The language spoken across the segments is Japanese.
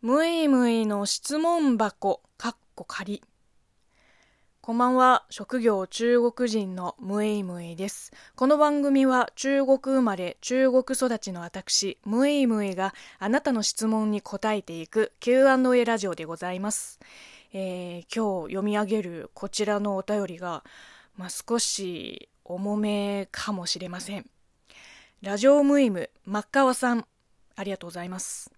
むいむいの質問箱、かっこ仮。こんばんは。職業中国人のむいむいです。この番組は中国生まれ、中国育ちの私、むいむいがあなたの質問に答えていく Q&A ラジオでございます。えー、今日読み上げるこちらのお便りが、まあ、少し重めかもしれません。ラジオムイム、真っ川さん、ありがとうございます。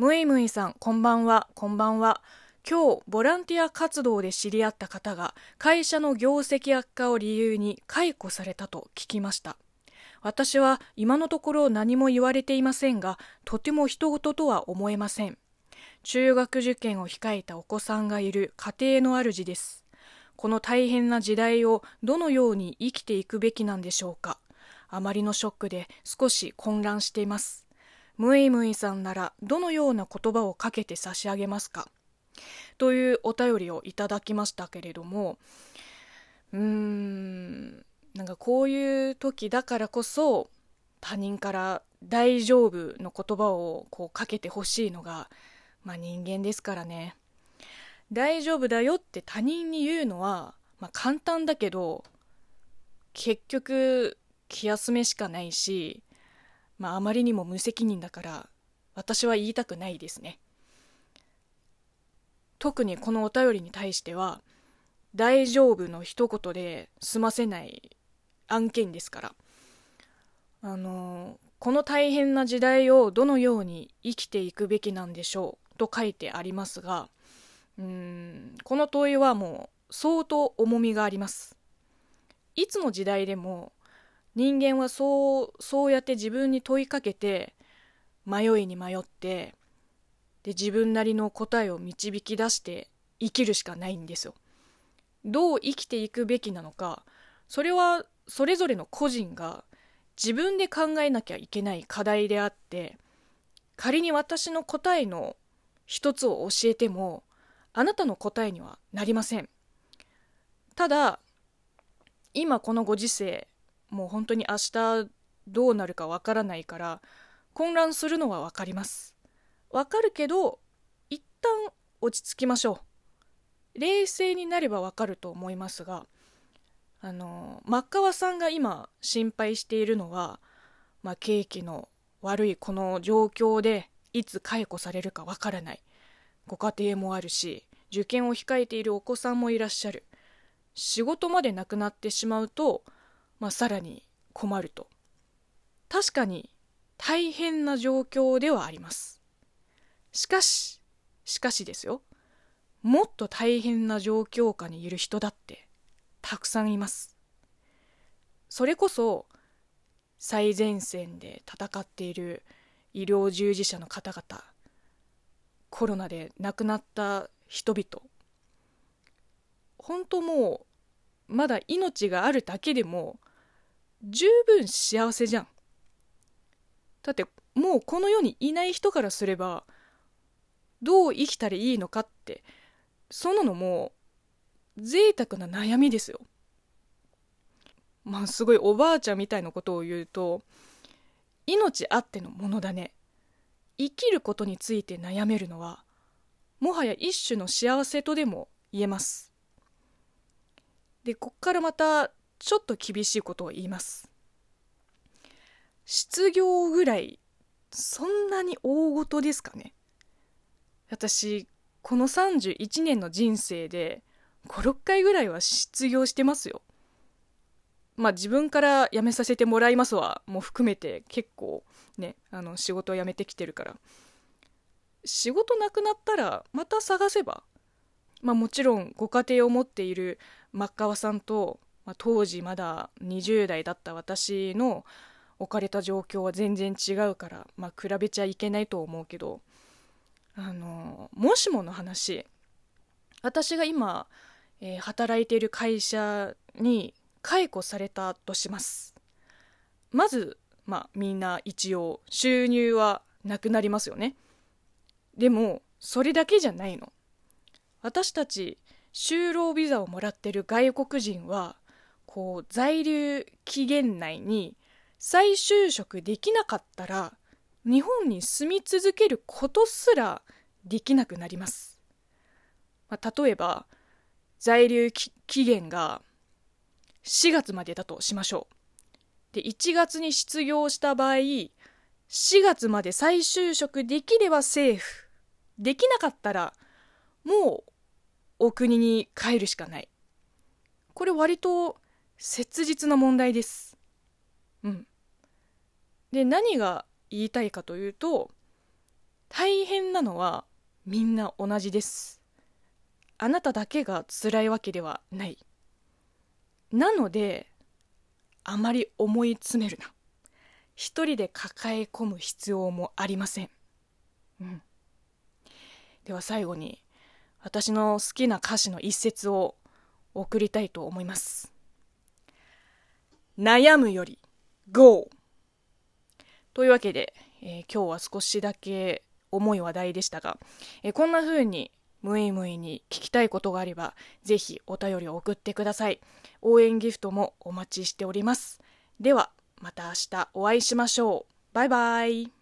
むいむいさん、こんばんは、こんばんは。今日、ボランティア活動で知り合った方が、会社の業績悪化を理由に解雇されたと聞きました。私は今のところ何も言われていませんが、とても人事とは思えません。中学受験を控えたお子さんがいる家庭の主です。この大変な時代をどのように生きていくべきなんでしょうか。あまりのショックで少し混乱しています。むいむいさんならどのような言葉をかけて差し上げますか？というお便りをいただきましたけれどもうーんなんかこういう時だからこそ他人から「大丈夫」の言葉をこうかけてほしいのが、まあ、人間ですからね。大丈夫だよって他人に言うのは、まあ、簡単だけど結局気休めしかないしまあ、あまりにも無責任だから私は言いたくないですね。特にこのお便りに対しては「大丈夫」の一言で済ませない案件ですから。あのこの大変な時代をどのように生きていくべきなんでしょうと書いてありますがうんこの問いはもう相当重みがあります。いつの時代でも人間はそうそうやって自分に問いかけて迷いに迷ってで自分なりの答えを導き出して生きるしかないんですよ。どう生きていくべきなのかそれはそれぞれの個人が自分で考えなきゃいけない課題であって仮に私の答えの一つを教えてもあなたの答えにはなりませんただ今このご時世もう本当に明日どうなるかわからないから混乱するのはわかります。わかるけど一旦落ち着きましょう。冷静になればわかると思いますがあの真っ川さんが今心配しているのは、まあ、景気の悪いこの状況でいつ解雇されるかわからない。ご家庭もあるし受験を控えているお子さんもいらっしゃる。仕事までなくなってしまうとまあ、さらに困ると。確かに大変な状況ではあります。しかししかしですよ。もっと大変な状況下にいる人だってたくさんいます。それこそ最前線で戦っている医療従事者の方々コロナで亡くなった人々。本当もうまだ命があるだけでも十分幸せじゃん。だってもうこの世にいない人からすればどう生きたらいいのかってそののもう贅沢な悩みですよ。まあすごいおばあちゃんみたいなことを言うと命あってのものだね。生きることについて悩めるのはもはや一種の幸せとでも言えます。でこっからまたちょっと厳しいことを言います。失業ぐらいそんなに大ごとですかね。私この31年の人生で56回ぐらいは失業してますよ。まあ自分から辞めさせてもらいますわも含めて結構ねあの仕事を辞めてきてるから。仕事なくなったらまた探せば。まあもちろんご家庭を持っている真っ川さんとまあ、当時まだ20代だった私の置かれた状況は全然違うから、まあ、比べちゃいけないと思うけどあのもしもの話私が今、えー、働いている会社に解雇されたとします。まず、まあ、みんな一応収入はなくなりますよね。でもそれだけじゃないの。私たち就労ビザをもらってる外国人はこう在留期限内に再就職できなかったら日本に住み続けることすらできなくなります、まあ、例えば在留期限が4月までだとしましょう。で1月に失業した場合4月まで再就職できればセーフ。できなかったらもうお国に帰るしかない。これ割と切実な問題です。うん。で何が言いたいかというと大変なのはみんな同じです。あなただけが辛いわけではない。なのであまり思い詰めるな。一人で抱え込む必要もありません、うん、では最後に私の好きな歌詞の一節を送りたいと思います。悩むより GO というわけで、えー、今日は少しだけ重い話題でしたが、えー、こんな風にムイムイに聞きたいことがあれば、ぜひお便りを送ってください。応援ギフトもお待ちしております。では、また明日お会いしましょう。バイバイ。